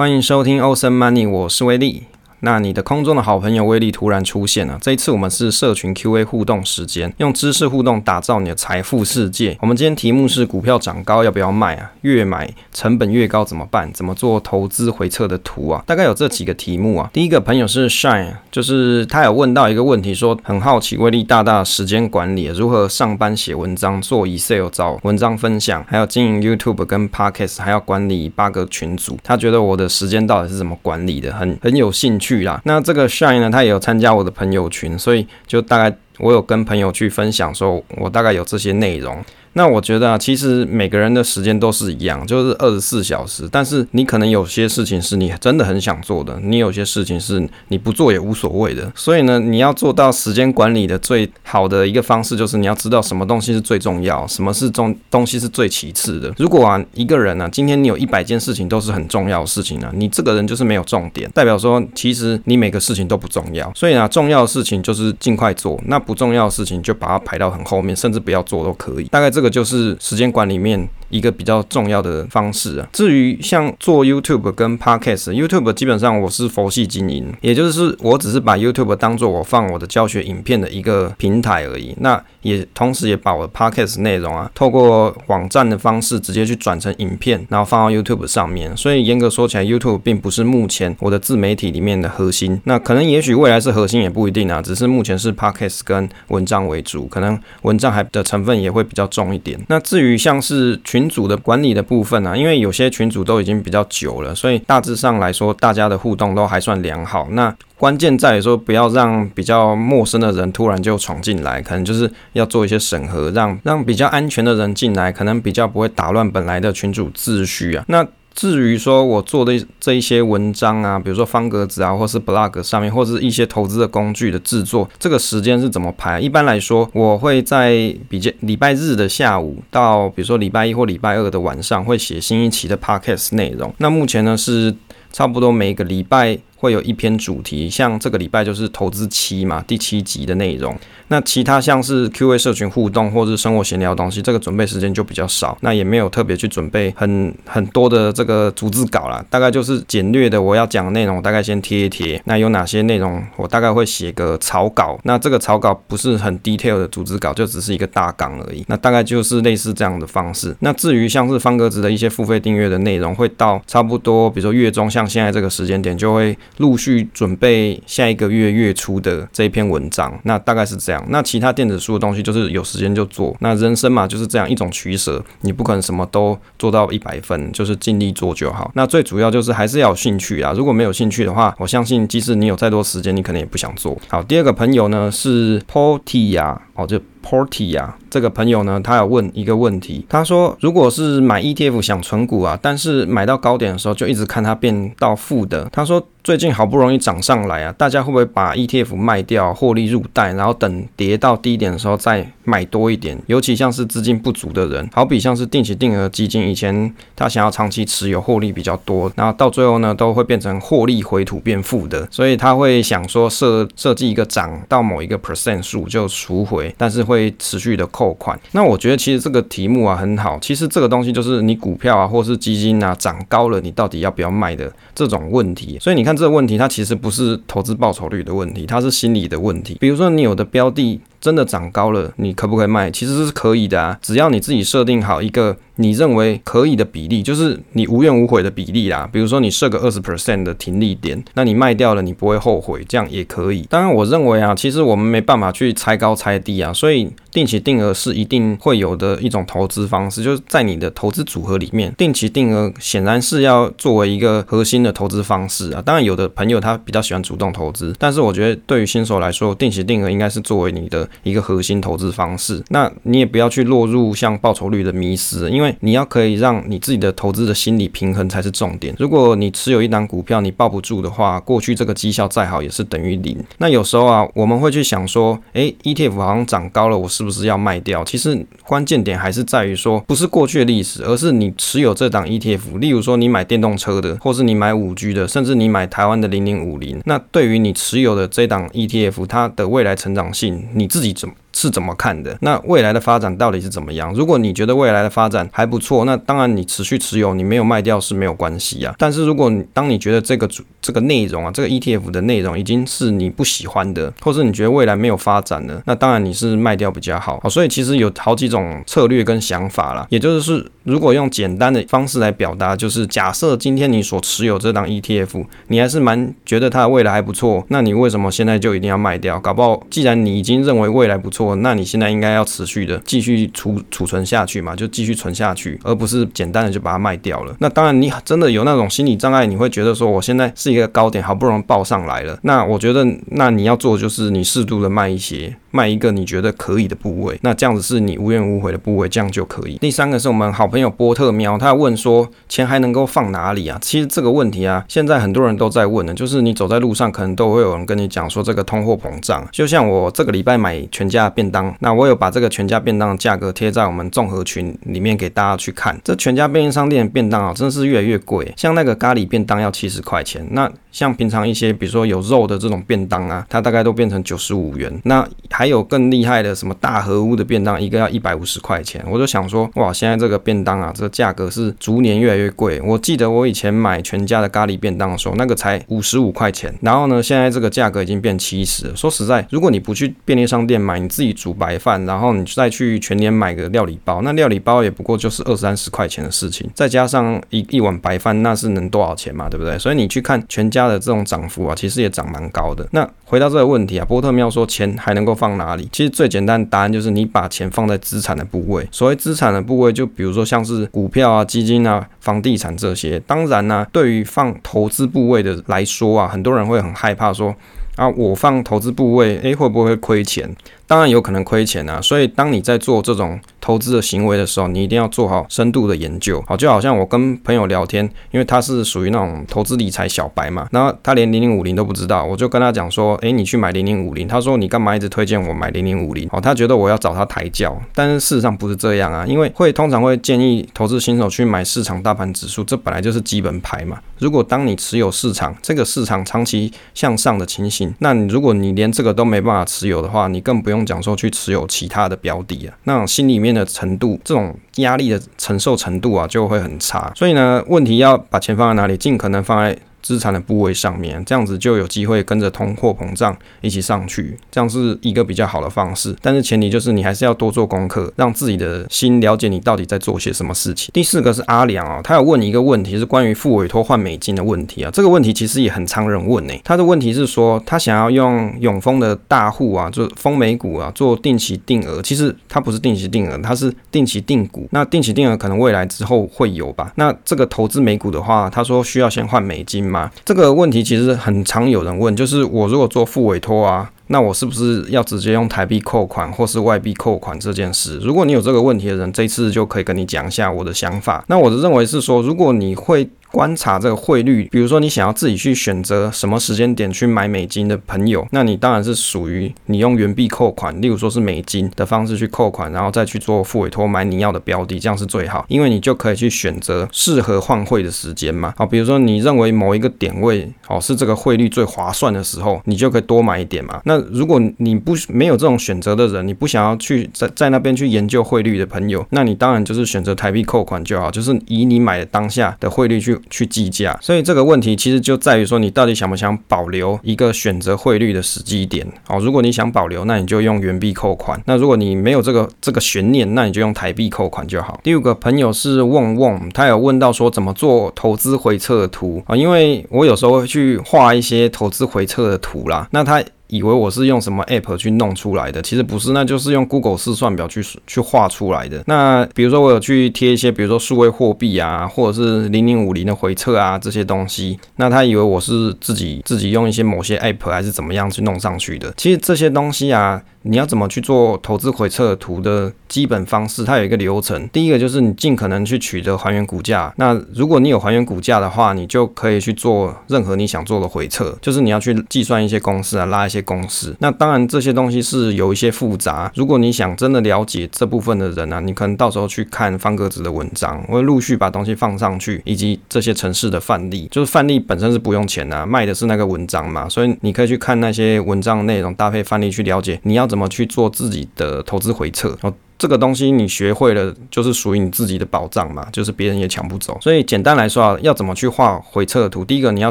欢迎收听 Awesome Money，我是威利。那你的空中的好朋友威力突然出现了。这一次我们是社群 QA 互动时间，用知识互动打造你的财富世界。我们今天题目是股票涨高要不要卖啊？越买成本越高怎么办？怎么做投资回测的图啊？大概有这几个题目啊。第一个朋友是 Shine，就是他有问到一个问题，说很好奇威力大大时间管理如何上班写文章、做 Excel 找文章分享，还有经营 YouTube 跟 Podcast，还要管理八个群组。他觉得我的时间到底是怎么管理的？很很有兴趣。去啦，那这个 Shine 呢，他也有参加我的朋友群，所以就大概我有跟朋友去分享说，我大概有这些内容。那我觉得啊，其实每个人的时间都是一样，就是二十四小时。但是你可能有些事情是你真的很想做的，你有些事情是你不做也无所谓的。所以呢，你要做到时间管理的最好的一个方式，就是你要知道什么东西是最重要，什么是重东西是最其次的。如果啊，一个人呢、今天你有一百件事情都是很重要的事情呢、啊，你这个人就是没有重点，代表说其实你每个事情都不重要。所以呢，重要的事情就是尽快做，那不重要的事情就把它排到很后面，甚至不要做都可以。大概这个就是时间管理面一个比较重要的方式啊。至于像做 YouTube 跟 Podcast，YouTube 基本上我是佛系经营，也就是我只是把 YouTube 当做我放我的教学影片的一个平台而已。那也同时也把我的 Podcast 内容啊，透过网站的方式直接去转成影片，然后放到 YouTube 上面。所以严格说起来，YouTube 并不是目前我的自媒体里面的核心。那可能也许未来是核心也不一定啊，只是目前是 Podcast 跟文章为主，可能文章还的成分也会比较重一点。那至于像是群群主的管理的部分、啊，因为有些群主都已经比较久了，所以大致上来说，大家的互动都还算良好。那关键在于说，不要让比较陌生的人突然就闯进来，可能就是要做一些审核，让让比较安全的人进来，可能比较不会打乱本来的群主秩序啊。那至于说我做的这一些文章啊，比如说方格子啊，或是 blog 上面，或是一些投资的工具的制作，这个时间是怎么排？一般来说，我会在比较礼拜日的下午到，比如说礼拜一或礼拜二的晚上，会写新一期的 podcast 内容。那目前呢是差不多每个礼拜。会有一篇主题，像这个礼拜就是投资七嘛，第七集的内容。那其他像是 QA 社群互动或是生活闲聊东西，这个准备时间就比较少，那也没有特别去准备很很多的这个逐字稿啦，大概就是简略的我要讲的内容，大概先贴一贴。那有哪些内容，我大概会写个草稿。那这个草稿不是很 detail 的逐字稿，就只是一个大纲而已。那大概就是类似这样的方式。那至于像是方格子的一些付费订阅的内容，会到差不多，比如说月中，像现在这个时间点就会。陆续准备下一个月月初的这一篇文章，那大概是这样。那其他电子书的东西就是有时间就做。那人生嘛就是这样一种取舍，你不可能什么都做到一百分，就是尽力做就好。那最主要就是还是要有兴趣啊。如果没有兴趣的话，我相信即使你有再多时间，你可能也不想做。好，第二个朋友呢是 Portia 哦，就。Porty 啊，这个朋友呢，他有问一个问题，他说，如果是买 ETF 想存股啊，但是买到高点的时候就一直看它变到负的，他说最近好不容易涨上来啊，大家会不会把 ETF 卖掉，获利入袋，然后等跌到低点的时候再买多一点？尤其像是资金不足的人，好比像是定期定额基金，以前他想要长期持有，获利比较多，然后到最后呢，都会变成获利回吐变负的，所以他会想说设设计一个涨到某一个 percent 数就赎回，但是。会持续的扣款，那我觉得其实这个题目啊很好。其实这个东西就是你股票啊，或是基金啊涨高了，你到底要不要卖的这种问题。所以你看这个问题，它其实不是投资报酬率的问题，它是心理的问题。比如说你有的标的真的涨高了，你可不可以卖？其实是可以的啊，只要你自己设定好一个。你认为可以的比例，就是你无怨无悔的比例啦。比如说你设个二十 percent 的停利点，那你卖掉了，你不会后悔，这样也可以。当然，我认为啊，其实我们没办法去猜高猜低啊，所以定期定额是一定会有的一种投资方式，就是在你的投资组合里面，定期定额显然是要作为一个核心的投资方式啊。当然，有的朋友他比较喜欢主动投资，但是我觉得对于新手来说，定期定额应该是作为你的一个核心投资方式。那你也不要去落入像报酬率的迷失，因为你要可以让你自己的投资的心理平衡才是重点。如果你持有一档股票，你抱不住的话，过去这个绩效再好也是等于零。那有时候啊，我们会去想说，诶，ETF 好像涨高了，我是是不是要卖掉？其实关键点还是在于说，不是过去的历史，而是你持有这档 ETF。例如说，你买电动车的，或是你买五 G 的，甚至你买台湾的零零五零。那对于你持有的这档 ETF，它的未来成长性，你自己怎么是怎么看的？那未来的发展到底是怎么样？如果你觉得未来的发展还不错，那当然你持续持有，你没有卖掉是没有关系啊。但是如果你当你觉得这个主这个内容啊，这个 ETF 的内容已经是你不喜欢的，或是你觉得未来没有发展了，那当然你是卖掉比较好。所以其实有好几种策略跟想法啦。也就是，如果用简单的方式来表达，就是假设今天你所持有这档 ETF，你还是蛮觉得它的未来还不错，那你为什么现在就一定要卖掉？搞不好既然你已经认为未来不错，那你现在应该要持续的继续储储存下去嘛，就继续存下去，而不是简单的就把它卖掉了。那当然，你真的有那种心理障碍，你会觉得说，我现在是一个高点，好不容易报上来了。那我觉得，那你要做就是你适度的卖一些。卖一个你觉得可以的部位，那这样子是你无怨无悔的部位，这样就可以。第三个是我们好朋友波特喵，他问说，钱还能够放哪里啊？其实这个问题啊，现在很多人都在问的，就是你走在路上，可能都会有人跟你讲说这个通货膨胀。就像我这个礼拜买全家便当，那我有把这个全家便当的价格贴在我们综合群里面给大家去看。这全家便利商店的便当啊，真是越来越贵。像那个咖喱便当要七十块钱，那像平常一些比如说有肉的这种便当啊，它大概都变成九十五元。那还有更厉害的什么大和屋的便当，一个要一百五十块钱，我就想说，哇，现在这个便当啊，这个价格是逐年越来越贵。我记得我以前买全家的咖喱便当的时候，那个才五十五块钱，然后呢，现在这个价格已经变七十。说实在，如果你不去便利商店买，你自自己煮白饭，然后你再去全年买个料理包，那料理包也不过就是二三十块钱的事情，再加上一一碗白饭，那是能多少钱嘛？对不对？所以你去看全家的这种涨幅啊，其实也涨蛮高的。那回到这个问题啊，波特喵说钱还能够放哪里？其实最简单的答案就是你把钱放在资产的部位。所谓资产的部位，就比如说像是股票啊、基金啊、房地产这些。当然呢、对于放投资部位的来说啊，很多人会很害怕说啊，我放投资部位，诶，会不会亏钱？当然有可能亏钱啊。所以当你在做这种投资的行为的时候，你一定要做好深度的研究。好，就好像我跟朋友聊天，因为他是属于那种投资理财小白嘛，然后他连零零五零都不知道，我就跟他讲说，诶，你去买零零五零。他说你干嘛一直推荐我买零零五零？哦，他觉得我要找他抬轿，但是事实上不是这样啊，因为会通常会建议投资新手去买市场大盘指数，这本来就是基本牌嘛。如果当你持有市场这个市场长期向上的情形，那你如果你连这个都没办法持有的话，你更不用讲说去持有其他的标的啊，那心里面。的程度，这种压力的承受程度啊，就会很差。所以呢，问题要把钱放在哪里？尽可能放在。资产的部位上面，这样子就有机会跟着通货膨胀一起上去，这样是一个比较好的方式。但是前提就是你还是要多做功课，让自己的心了解你到底在做些什么事情。第四个是阿良啊，他有问你一个问题，是关于付委托换美金的问题啊。这个问题其实也很常人问呢、他的问题是说，他想要用永丰的大户啊，就丰美股啊做定期定额。其实它不是定期定额，它是定期定股。那定期定额可能未来之后会有吧？那这个投资美股的话，他说需要先换美金。这个问题其实很常有人问，就是我如果做副委托啊，那我是不是要直接用台币扣款或是外币扣款这件事？如果你有这个问题的人，这次就可以跟你讲一下我的想法。那我的认为是说，如果你会。观察这个汇率，比如说你想要自己去选择什么时间点去买美金的朋友，那你当然是属于你用原币扣款，例如说是美金的方式去扣款，然后再去做付委托买你要的标的，这样是最好，因为你就可以去选择适合换汇的时间嘛。好，比如说你认为某一个点位哦是这个汇率最划算的时候，你就可以多买一点嘛。那如果你不没有这种选择的人，你不想要去在在那边去研究汇率的朋友，那你当然就是选择台币扣款就好，就是以你买的当下的汇率去。去计价，所以这个问题其实就在于说，你到底想不想保留一个选择汇率的时机点？哦，如果你想保留，那你就用原币扣款；那如果你没有这个这个悬念，那你就用台币扣款就好。第五个朋友是旺旺，他有问到说怎么做投资回撤的图啊？因为我有时候会去画一些投资回撤的图啦，那他。以为我是用什么 app 去弄出来的，其实不是，那就是用 Google 试算表去去画出来的。那比如说我有去贴一些，比如说数位货币啊，或者是零零五零的回测啊这些东西，那他以为我是自己自己用一些某些 app 还是怎么样去弄上去的。其实这些东西啊。你要怎么去做投资回测图的基本方式？它有一个流程。第一个就是你尽可能去取得还原股价。那如果你有还原股价的话，你就可以去做任何你想做的回测。就是你要去计算一些公式啊，拉一些公司。那当然这些东西是有一些复杂，如果你想真的了解这部分的人呢，你可能到时候去看方格子的文章，我会陆续把东西放上去，以及这些城市的范例。就是范例本身是不用钱的啊，卖的是那个文章嘛，所以你可以去看那些文章内容，搭配范例去了解你要怎么去做自己的投资回撤。这个东西你学会了，就是属于你自己的宝藏嘛，就是别人也抢不走。所以简单来说啊，要怎么去画回测图？第一个你要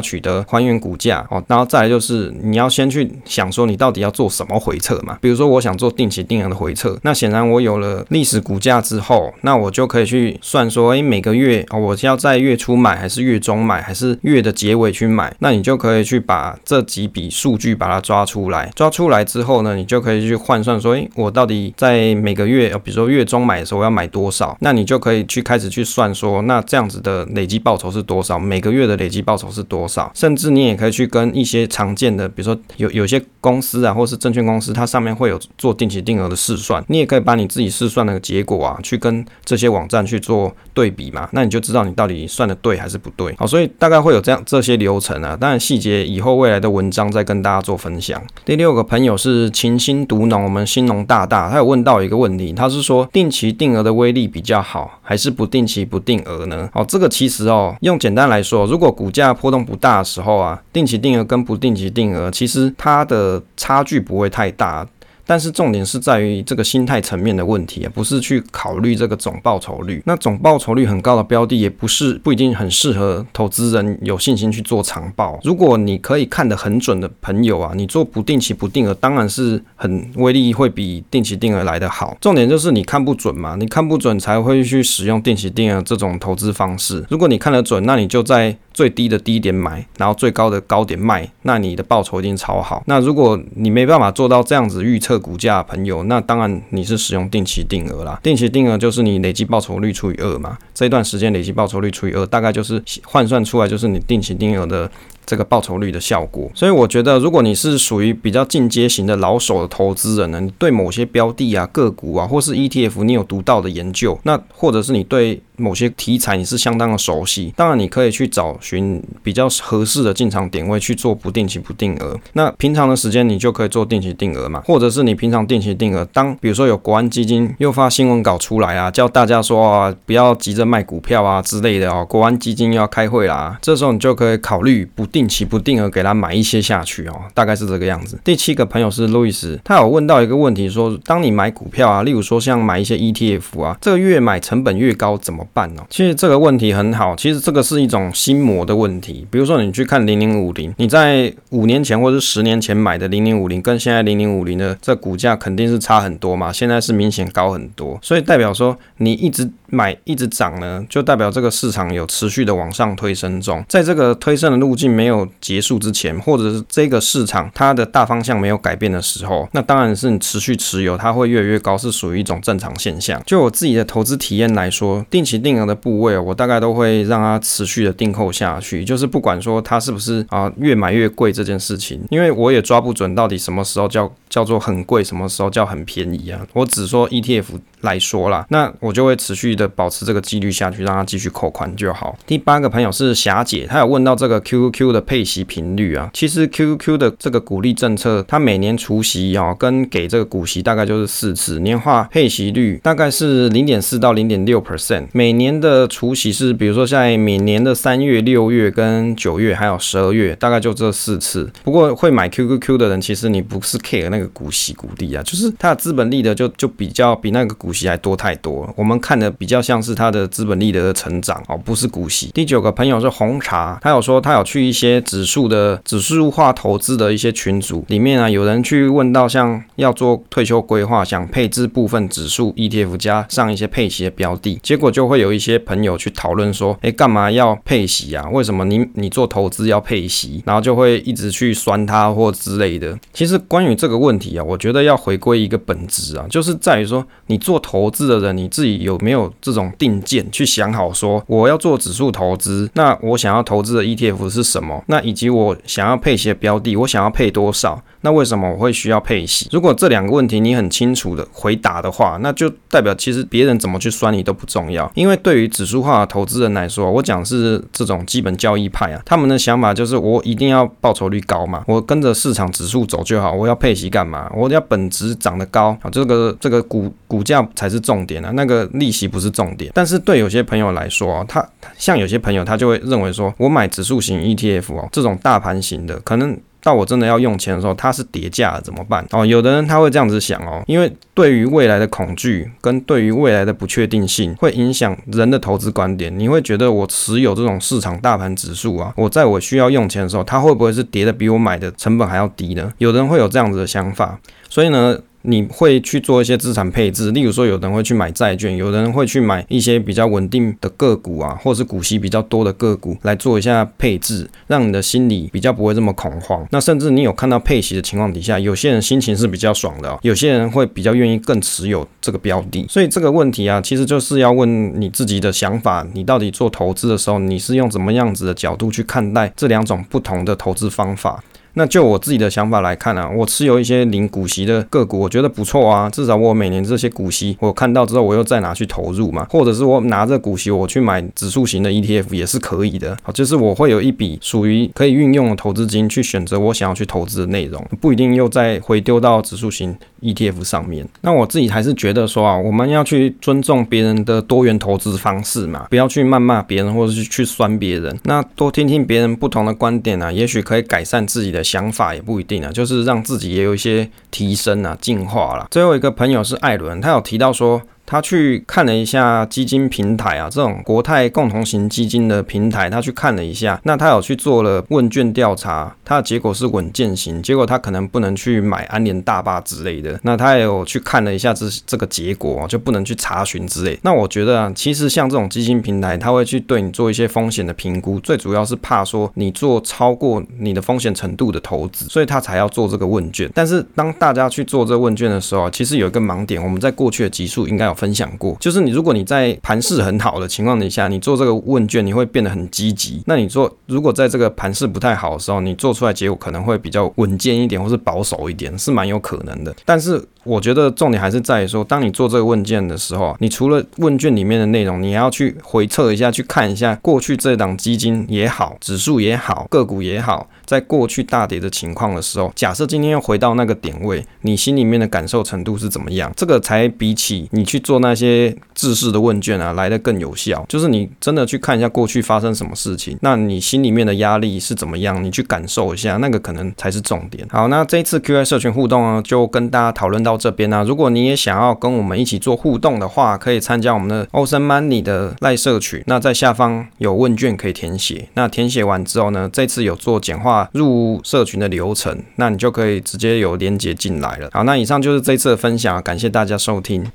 取得还原股价哦，然后再来就是你要先去想说你到底要做什么回测嘛。比如说我想做定期定额的回测，那显然我有了历史股价之后，那我就可以去算说，诶，每个月哦，我要在月初买，还是月中买，还是月的结尾去买？那你就可以去把这几笔数据把它抓出来，抓出来之后呢，你就可以去换算说，诶，我到底在每个月。比如说月中买的时候要买多少，那你就可以去开始去算说，那这样子的累积报酬是多少？每个月的累积报酬是多少？甚至你也可以去跟一些常见的，比如说有有些公司啊，或是证券公司，它上面会有做定期定额的试算，你也可以把你自己试算的结果啊，去跟这些网站去做对比嘛，那你就知道你到底算的对还是不对。好，所以大概会有这样这些流程啊，当然细节以后未来的文章再跟大家做分享。第六个朋友是勤心读农，我们兴农大大，他有问到一个问题，他是说定期定额的威力比较好，还是不定期不定额呢？哦，这个其实哦，用简单来说，如果股价波动不大的时候啊，定期定额跟不定期定额，其实它的差距不会太大。但是重点是在于这个心态层面的问题啊，不是去考虑这个总报酬率。那总报酬率很高的标的，也不是不一定很适合投资人有信心去做长报。如果你可以看得很准的朋友啊，你做不定期不定额，当然是很威力会比定期定额来得好。重点就是你看不准嘛，你看不准才会去使用定期定额这种投资方式。如果你看得准，那你就在。最低的低点买，然后最高的高点卖，那你的报酬一定超好。那如果你没办法做到这样子预测股价朋友，那当然你是使用定期定额啦。定期定额就是你累计报酬率除以二嘛，这一段时间累计报酬率除以二，大概就是换算出来就是你定期定额的。这个报酬率的效果，所以我觉得，如果你是属于比较进阶型的老手的投资人呢，你对某些标的啊、个股啊，或是 ETF，你有独到的研究，那或者是你对某些题材你是相当的熟悉，当然你可以去找寻比较合适的进场点位去做不定期不定额。那平常的时间你就可以做定期定额嘛，或者是你平常定期定额，当比如说有国安基金又发新闻稿出来啊，叫大家说啊，不要急着卖股票啊之类的哦，国安基金要开会啦，这时候你就可以考虑不定。定期不定额给他买一些下去哦，大概是这个样子。第七个朋友是路易斯，他有问到一个问题说，当你买股票啊，例如说像买一些 ETF 啊，这个越买成本越高怎么办呢？其实这个问题很好，其实这个是一种心魔的问题。比如说你去看零零五零，你在五年前或者是十年前买的零零五零，跟现在零零五零的这股价肯定是差很多嘛，现在是明显高很多，所以代表说你一直买一直涨呢，就代表这个市场有持续的往上推升中，在这个推升的路径没有。结束之前，或者是这个市场它的大方向没有改变的时候，那当然是你持续持有，它会越来越高，是属于一种正常现象。就我自己的投资体验来说，定期定额的部位，我大概都会让它持续的订购下去，就是不管说它是不是啊越买越贵这件事情，因为我也抓不准到底什么时候叫叫做很贵，什么时候叫很便宜啊。我只说 ETF 来说啦，那我就会持续的保持这个纪律下去，让它继续扣款就好。第八个朋友是霞姐，她有问到这个 QQQ 的。配息频率啊，其实 QQQ 的这个股利政策，它每年除息啊，跟给这个股息大概就是四次，年化配息率大概是零点四到零点六 percent。每年的除息是，比如说在每年的三月、六月跟九月，还有十二月，大概就这四次。不过会买 QQQ 的人，其实你不是 care 那个股息股利啊，就是它的资本利得就就比较比那个股股息还多太多。我们看的比较像是它的资本利得的成长哦，不是股息。第九个朋友是红茶，他有说他有去一些。些指数的指数化投资的一些群组里面啊，有人去问到像要做退休规划，想配置部分指数 ETF 加上一些配息的标的，结果就会有一些朋友去讨论说，哎，干嘛要配息啊？为什么你你做投资要配息？然后就会一直去酸他或之类的。其实关于这个问题啊，我觉得要回归一个本质啊，就是在于说你做投资的人，你自己有没有这种定见，去想好说我要做指数投资，那我想要投资的 ETF 是什么？那以及我想要配一些标的，我想要配多少？那为什么我会需要配息？如果这两个问题你很清楚的回答的话，那就代表其实别人怎么去算你都不重要。因为对于指数化的投资人来说，我讲是这种基本交易派啊，他们的想法就是我一定要报酬率高嘛，我跟着市场指数走就好。我要配息干嘛？我要本值涨得高啊，这个这个股股价才是重点啊，那个利息不是重点。但是对有些朋友来说，他像有些朋友他就会认为说，我买指数型 ETF 哦，这种大盘型的可能。到我真的要用钱的时候，它是跌价了怎么办？哦，有的人他会这样子想哦，因为对于未来的恐惧跟对于未来的不确定性，会影响人的投资观点。你会觉得我持有这种市场大盘指数啊，我在我需要用钱的时候，它会不会是跌的比我买的成本还要低呢？有的人会有这样子的想法，所以呢。你会去做一些资产配置，例如说，有人会去买债券，有人会去买一些比较稳定的个股啊，或者是股息比较多的个股来做一下配置，让你的心里比较不会这么恐慌。那甚至你有看到配息的情况底下，有些人心情是比较爽的，有些人会比较愿意更持有这个标的。所以这个问题啊，其实就是要问你自己的想法，你到底做投资的时候，你是用怎么样子的角度去看待这两种不同的投资方法？那就我自己的想法来看啊，我持有一些领股息的个股，我觉得不错啊。至少我每年这些股息，我看到之后，我又再拿去投入嘛，或者是我拿着股息，我去买指数型的 ETF 也是可以的。好，就是我会有一笔属于可以运用的投资金去选择我想要去投资的内容，不一定又再回丢到指数型 ETF 上面。那我自己还是觉得说啊，我们要去尊重别人的多元投资方式嘛，不要去谩骂别人或者是去酸别人。那多听听别人不同的观点啊，也许可以改善自己的。想法也不一定啊，就是让自己也有一些提升啊、进化了。最后一个朋友是艾伦，他有提到说。他去看了一下基金平台啊，这种国泰共同型基金的平台，他去看了一下。那他有去做了问卷调查，他的结果是稳健型，结果他可能不能去买安联大坝之类的。那他也有去看了一下这这个结果，就不能去查询之类。那我觉得啊，其实像这种基金平台，他会去对你做一些风险的评估，最主要是怕说你做超过你的风险程度的投资，所以他才要做这个问卷。但是当大家去做这个问卷的时候，其实有一个盲点，我们在过去的集数应该有分享过，就是你如果你在盘势很好的情况底下，你做这个问卷，你会变得很积极。那你做如果在这个盘势不太好的时候，你做出来结果可能会比较稳健一点，或是保守一点，是蛮有可能的。但是我觉得重点还是在于说，当你做这个问卷的时候啊，你除了问卷里面的内容，你要去回测一下，去看一下过去这档基金也好，指数也好，个股也好，在过去大跌的情况的时候，假设今天又回到那个点位，你心里面的感受程度是怎么样？这个才比起你去做那些。制式的问卷啊，来的更有效。就是你真的去看一下过去发生什么事情，那你心里面的压力是怎么样？你去感受一下，那个可能才是重点。好，那这一次 QA 社群互动呢，就跟大家讨论到到这边呢。如果你也想要跟我们一起做互动的话，可以参加我们的 Ocean Money 的赖社群。那在下方有问卷可以填写。那填写完之后呢，这次有做简化入社群的流程，那你就可以直接有连接进来了。好，那以上就是这次的分享，感谢大家收听。